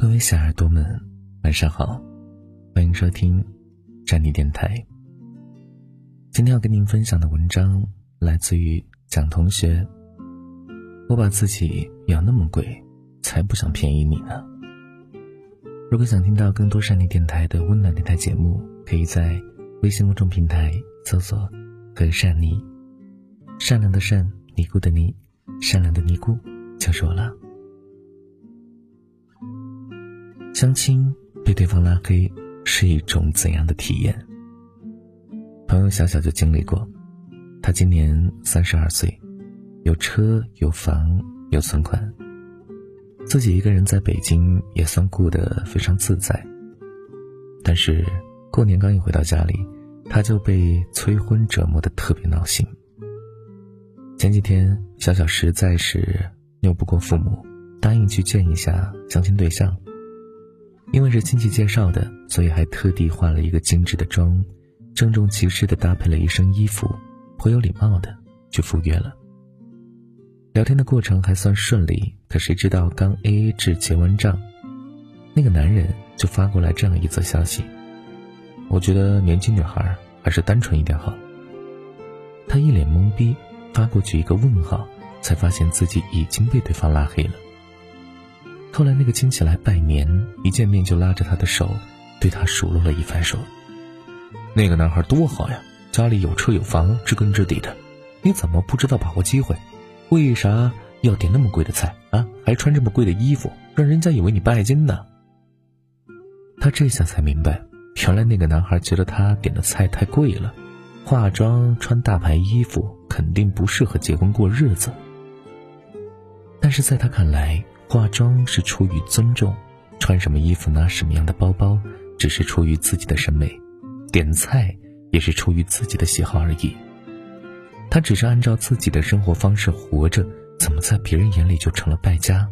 各位小耳朵们，晚上好，欢迎收听站地电台。今天要跟您分享的文章来自于蒋同学。我把自己养那么贵，才不想便宜你呢。如果想听到更多善利电台的温暖电台节目，可以在微信公众平台搜索“和善你”，善良的善，尼姑的尼，善良的尼姑就是我了。相亲被对方拉黑是一种怎样的体验？朋友小小就经历过，他今年三十二岁，有车有房有存款，自己一个人在北京也算过得非常自在。但是过年刚一回到家里，他就被催婚折磨的特别闹心。前几天小小实在是拗不过父母，答应去见一下相亲对象。因为是亲戚介绍的，所以还特地化了一个精致的妆，郑重其事的搭配了一身衣服，颇有礼貌的去赴约了。聊天的过程还算顺利，可谁知道刚 A A 制结完账，那个男人就发过来这样一则消息：“我觉得年轻女孩还是单纯一点好。”他一脸懵逼，发过去一个问号，才发现自己已经被对方拉黑了。后来那个亲戚来拜年，一见面就拉着他的手，对他数落了一番，说：“那个男孩多好呀，家里有车有房，知根知底的，你怎么不知道把握机会？为啥要点那么贵的菜啊？还穿这么贵的衣服，让人家以为你拜金呢？”他这下才明白，原来那个男孩觉得他点的菜太贵了，化妆穿大牌衣服肯定不适合结婚过日子。但是在他看来，化妆是出于尊重，穿什么衣服拿什么样的包包，只是出于自己的审美；点菜也是出于自己的喜好而已。他只是按照自己的生活方式活着，怎么在别人眼里就成了败家？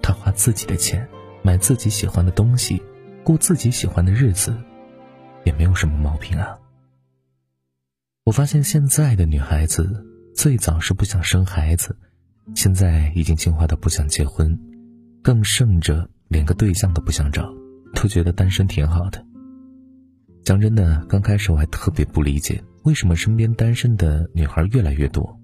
他花自己的钱，买自己喜欢的东西，过自己喜欢的日子，也没有什么毛病啊。我发现现在的女孩子，最早是不想生孩子，现在已经进化到不想结婚。更甚者，连个对象都不想找，都觉得单身挺好的。讲真的，刚开始我还特别不理解，为什么身边单身的女孩越来越多？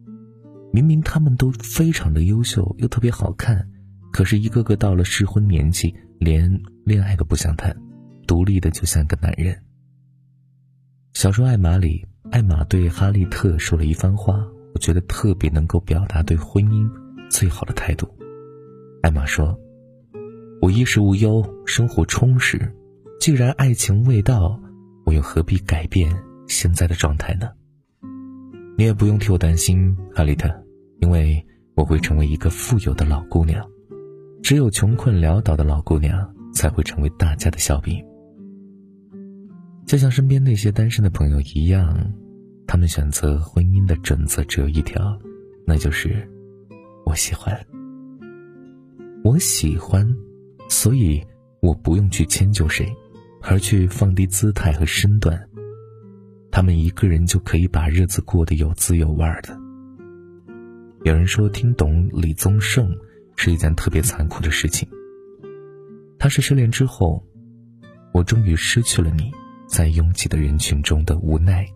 明明她们都非常的优秀，又特别好看，可是，一个个到了适婚年纪，连恋爱都不想谈，独立的就像个男人。小说《艾玛》里，艾玛对哈利特说了一番话，我觉得特别能够表达对婚姻最好的态度。艾玛说。我衣食无忧，生活充实。既然爱情未到，我又何必改变现在的状态呢？你也不用替我担心，哈利特，因为我会成为一个富有的老姑娘。只有穷困潦倒的老姑娘才会成为大家的笑柄。就像身边那些单身的朋友一样，他们选择婚姻的准则只有一条，那就是我喜欢。我喜欢。所以，我不用去迁就谁，而去放低姿态和身段。他们一个人就可以把日子过得有滋有味的。有人说，听懂李宗盛是一件特别残酷的事情。他是失恋之后，我终于失去了你，在拥挤的人群中的无奈，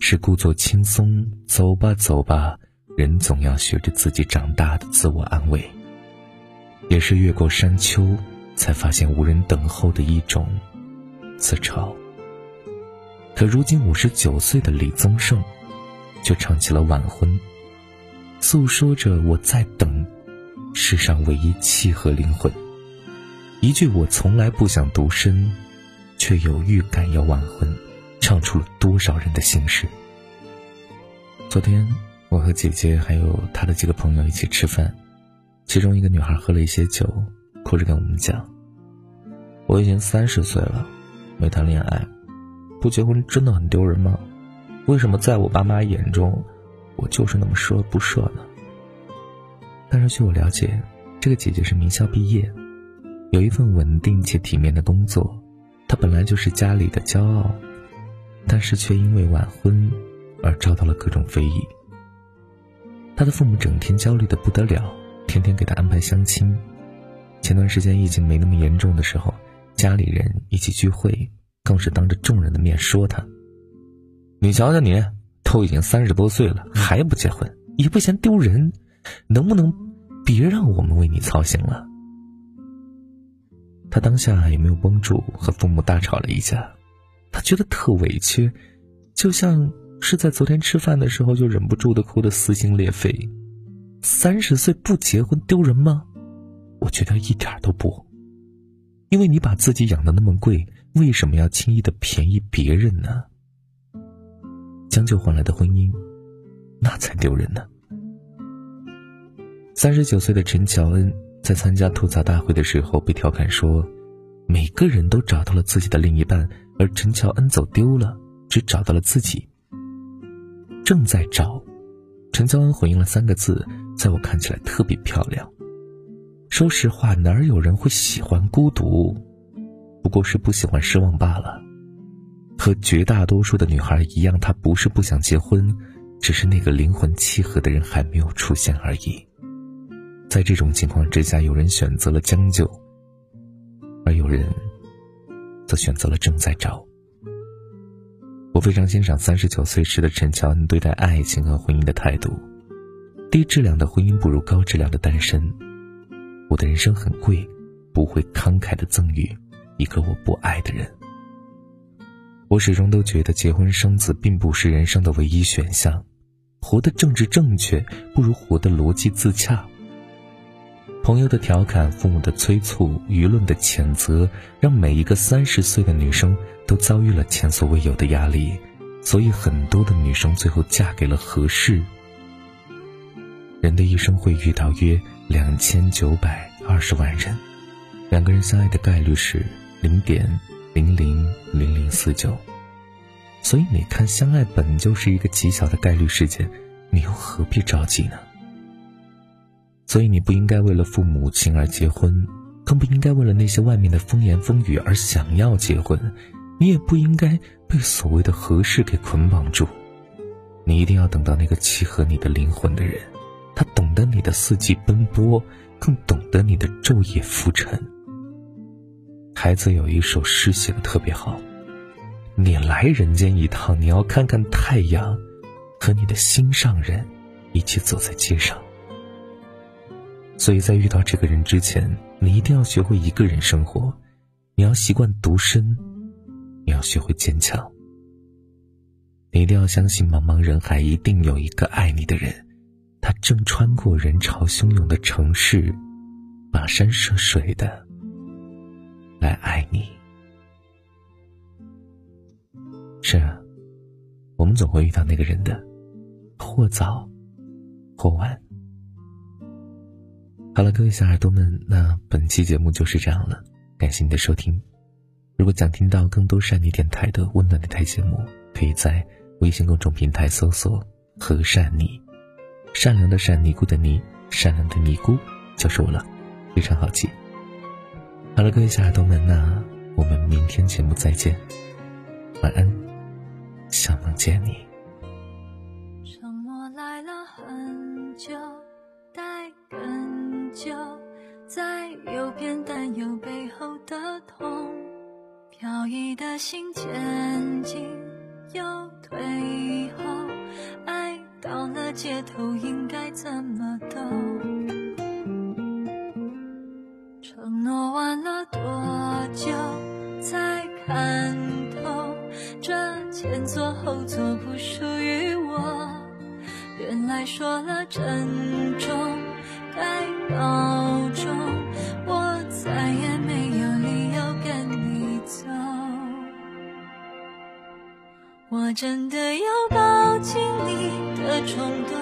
是故作轻松，走吧走吧，人总要学着自己长大的自我安慰。也是越过山丘，才发现无人等候的一种自嘲。可如今五十九岁的李宗盛，却唱起了晚婚，诉说着我在等世上唯一契合灵魂。一句我从来不想独身，却有预感要晚婚，唱出了多少人的心事。昨天我和姐姐还有她的几个朋友一起吃饭。其中一个女孩喝了一些酒，哭着跟我们讲：“我已经三十岁了，没谈恋爱，不结婚真的很丢人吗？为什么在我爸妈眼中，我就是那么十恶不赦呢？”但是据我了解，这个姐姐是名校毕业，有一份稳定且体面的工作，她本来就是家里的骄傲，但是却因为晚婚而遭到了各种非议。她的父母整天焦虑的不得了。天天给他安排相亲，前段时间疫情没那么严重的时候，家里人一起聚会，更是当着众人的面说他：“你瞧瞧你，都已经三十多岁了，还不结婚，也不嫌丢人，能不能别让我们为你操心了？”他当下也没有绷住，和父母大吵了一架。他觉得特委屈，就像是在昨天吃饭的时候就忍不住的哭得撕心裂肺。三十岁不结婚丢人吗？我觉得一点都不。因为你把自己养的那么贵，为什么要轻易的便宜别人呢？将就换来的婚姻，那才丢人呢。三十九岁的陈乔恩在参加吐槽大会的时候被调侃说：“每个人都找到了自己的另一半，而陈乔恩走丢了，只找到了自己。正在找。”陈乔恩回应了三个字，在我看起来特别漂亮。说实话，哪有人会喜欢孤独？不过是不喜欢失望罢了。和绝大多数的女孩一样，她不是不想结婚，只是那个灵魂契合的人还没有出现而已。在这种情况之下，有人选择了将就，而有人则选择了正在找。我非常欣赏三十九岁时的陈乔恩对待爱情和婚姻的态度：低质量的婚姻不如高质量的单身。我的人生很贵，不会慷慨的赠予一个我不爱的人。我始终都觉得结婚生子并不是人生的唯一选项，活得政治正确不如活得逻辑自洽。朋友的调侃，父母的催促，舆论的谴责，让每一个三十岁的女生都遭遇了前所未有的压力，所以很多的女生最后嫁给了合适。人的一生会遇到约。两千九百二十万人，两个人相爱的概率是零点零零零零四九，所以你看，相爱本就是一个极小的概率事件，你又何必着急呢？所以你不应该为了父母亲而结婚，更不应该为了那些外面的风言风语而想要结婚，你也不应该被所谓的合适给捆绑住，你一定要等到那个契合你的灵魂的人。他懂得你的四季奔波，更懂得你的昼夜浮沉。孩子有一首诗写的特别好：“你来人间一趟，你要看看太阳，和你的心上人一起走在街上。”所以在遇到这个人之前，你一定要学会一个人生活，你要习惯独身，你要学会坚强，你一定要相信茫茫人海一定有一个爱你的人。他正穿过人潮汹涌的城市，跋山涉水的来爱你。是啊，我们总会遇到那个人的，或早或晚。好了，各位小耳朵们，那本期节目就是这样了，感谢你的收听。如果想听到更多善妮电台的温暖的台节目，可以在微信公众平台搜索“和善妮”。善良的善，尼姑的尼，善良的尼姑就是我了，非常好记。好了，各位小耳朵们，那我们明天节目再见，晚安，想梦见你。承诺来了很久，待更久，在右边担忧背后的痛，飘逸的心前进又退后，到了街头，应该怎么走？承诺完了多久才看透？这前座后座不属于我。原来说了珍重该保重，我再也没有理由跟你走。我真的要抱紧你。冲动，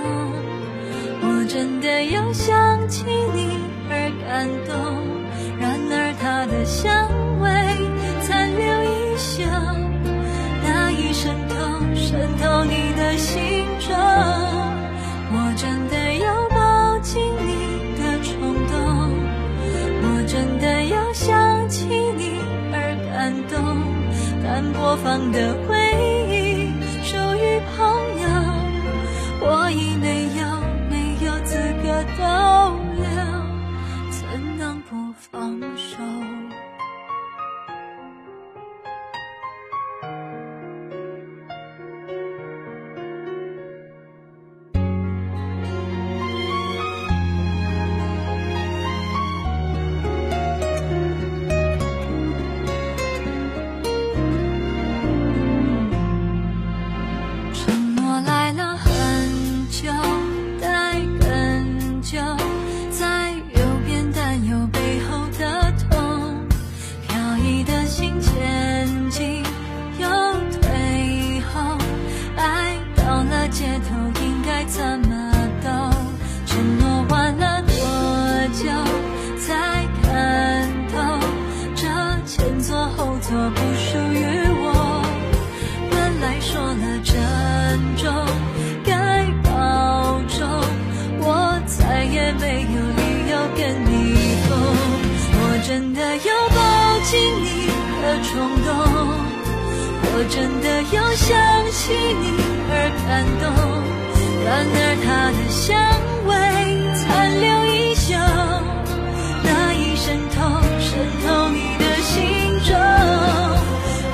我真的要想起你而感动。然而他的香味残留一宿，那一渗透渗透你的心中。我真的要抱紧你的冲动，我真的要想起你而感动。但播放的回真的又想起你而感动。然而他的香味残留依旧，那一渗透渗透你的心中。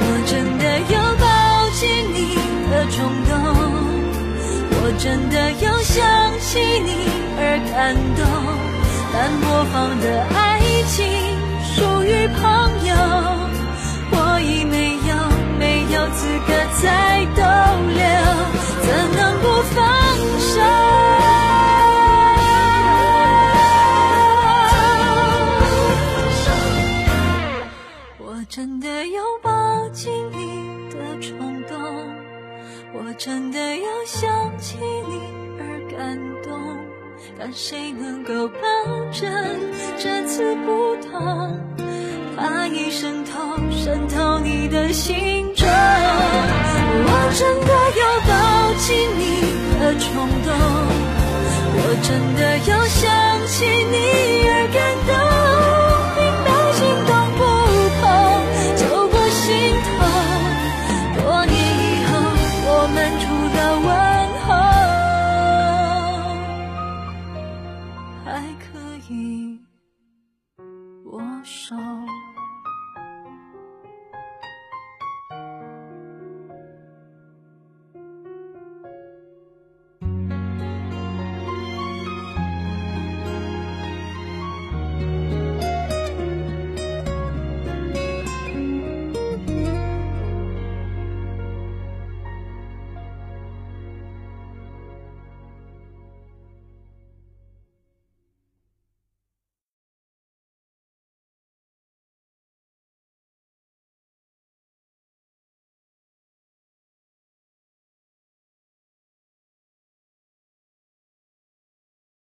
我真的有抱紧你的冲动，我真的又想起你而感动。但播放的爱情属于朋谁能够保证这次不同？它已渗透渗透你的心中，我真的有抱紧你的冲动，我真的有想起你而感动。手。